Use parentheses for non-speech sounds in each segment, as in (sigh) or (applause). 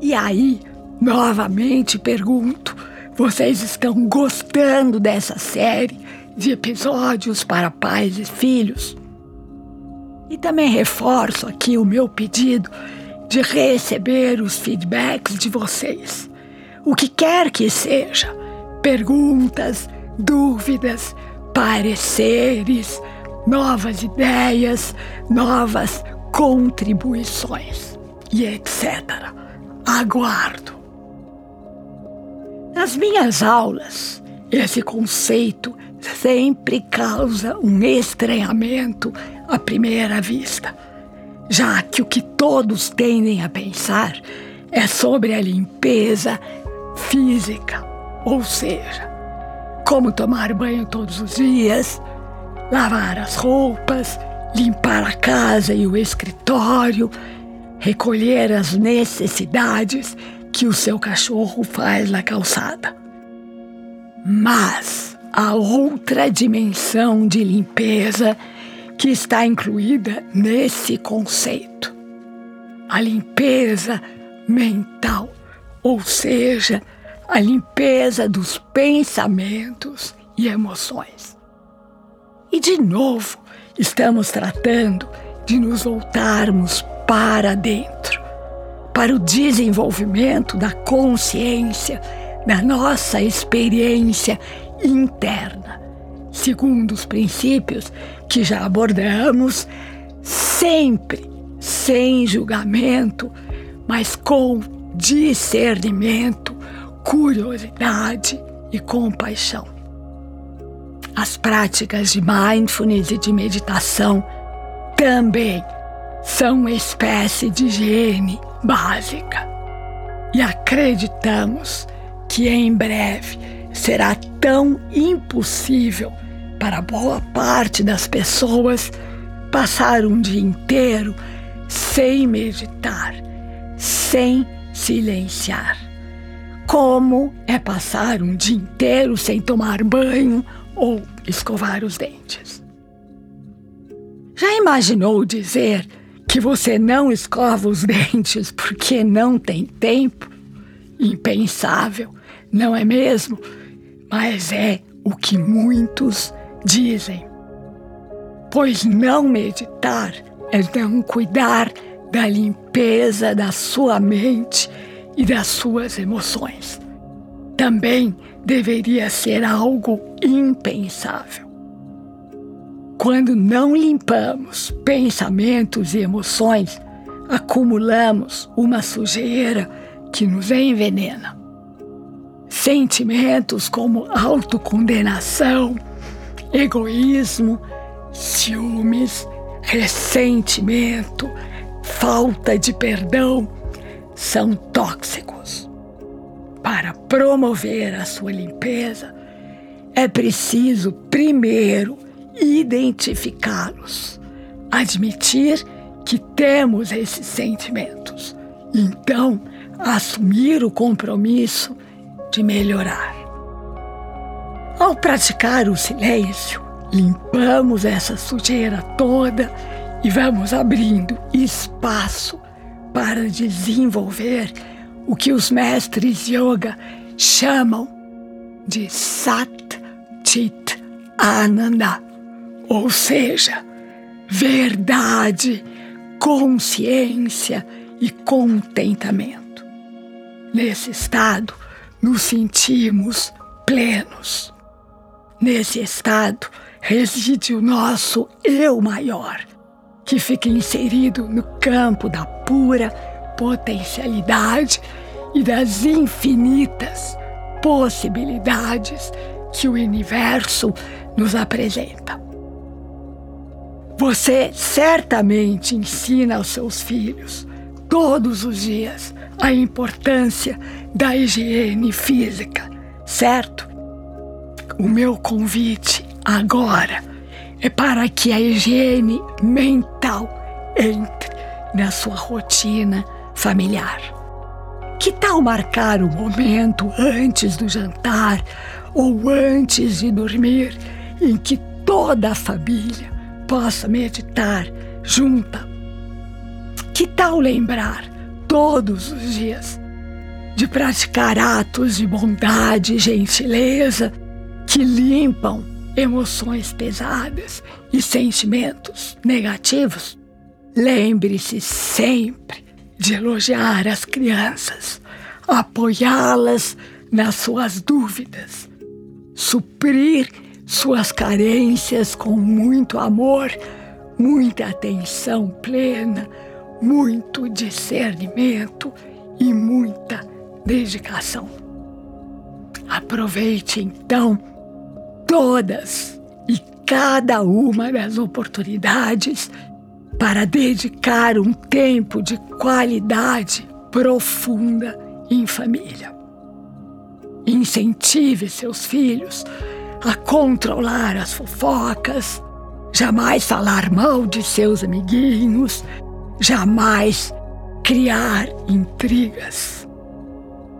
E aí, novamente pergunto: vocês estão gostando dessa série de episódios para pais e filhos? E também reforço aqui o meu pedido de receber os feedbacks de vocês. O que quer que seja, perguntas, dúvidas, pareceres, novas ideias, novas contribuições e etc. Aguardo. Nas minhas aulas, esse conceito sempre causa um estranhamento à primeira vista, já que o que todos tendem a pensar é sobre a limpeza física, ou seja, como tomar banho todos os dias, lavar as roupas, limpar a casa e o escritório, recolher as necessidades que o seu cachorro faz na calçada. Mas há outra dimensão de limpeza que está incluída nesse conceito. A limpeza mental, ou seja, a limpeza dos pensamentos e emoções. E de novo, estamos tratando de nos voltarmos para dentro, para o desenvolvimento da consciência, da nossa experiência interna, segundo os princípios que já abordamos, sempre sem julgamento, mas com discernimento, curiosidade e compaixão. As práticas de mindfulness e de meditação também são uma espécie de higiene básica. E acreditamos que em breve será tão impossível para boa parte das pessoas passar um dia inteiro sem meditar, sem silenciar. Como é passar um dia inteiro sem tomar banho ou escovar os dentes? Já imaginou dizer que você não escova os (laughs) dentes porque não tem tempo? Impensável, não é mesmo? Mas é o que muitos dizem. Pois não meditar é não cuidar da limpeza da sua mente e das suas emoções. Também deveria ser algo impensável. Quando não limpamos pensamentos e emoções, acumulamos uma sujeira que nos envenena. Sentimentos como autocondenação, egoísmo, ciúmes, ressentimento, falta de perdão são tóxicos. Para promover a sua limpeza, é preciso primeiro identificá-los, admitir que temos esses sentimentos, então assumir o compromisso de melhorar. Ao praticar o silêncio, limpamos essa sujeira toda e vamos abrindo espaço para desenvolver o que os mestres yoga chamam de Sat Chit Ananda, ou seja, verdade, consciência e contentamento. Nesse estado, nos sentimos plenos. Nesse estado reside o nosso eu maior que fica inserido no campo da pura potencialidade e das infinitas possibilidades que o universo nos apresenta. Você certamente ensina aos seus filhos todos os dias a importância da higiene física, certo? O meu convite agora é para que a higiene mental entre na sua rotina familiar. Que tal marcar o momento antes do jantar ou antes de dormir em que toda a família possa meditar junta? Que tal lembrar todos os dias de praticar atos de bondade e gentileza que limpam emoções pesadas e sentimentos negativos? Lembre-se sempre de elogiar as crianças, apoiá-las nas suas dúvidas, suprir suas carências com muito amor, muita atenção plena, muito discernimento e muita dedicação. Aproveite então todas e cada uma das oportunidades para dedicar um tempo de qualidade profunda em família. Incentive seus filhos a controlar as fofocas, jamais falar mal de seus amiguinhos, jamais criar intrigas.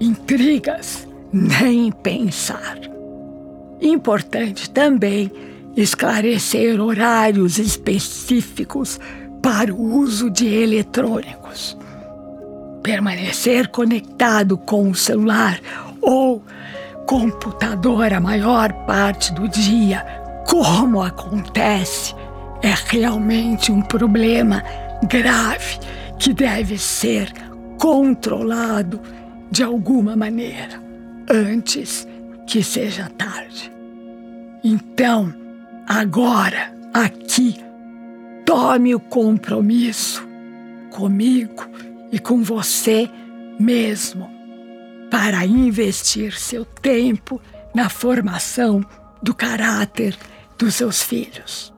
Intrigas, nem pensar. Importante também esclarecer horários específicos para o uso de eletrônicos. Permanecer conectado com o celular ou computador a maior parte do dia, como acontece, é realmente um problema grave que deve ser controlado de alguma maneira antes que seja tarde. Então, agora, aqui, tome o compromisso comigo e com você mesmo para investir seu tempo na formação do caráter dos seus filhos.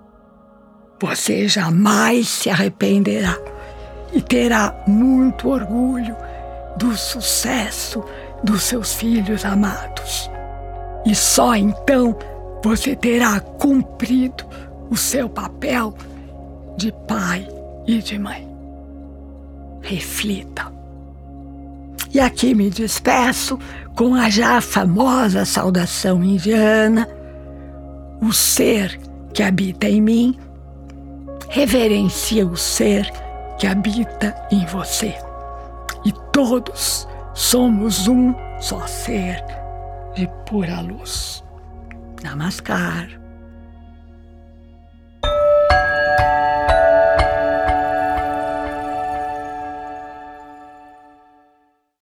Você jamais se arrependerá e terá muito orgulho do sucesso dos seus filhos amados. E só então você terá cumprido o seu papel de pai e de mãe. Reflita. E aqui me despeço com a já famosa saudação indiana: o ser que habita em mim reverencia o ser que habita em você. E todos somos um só ser de pura luz. Namaskar.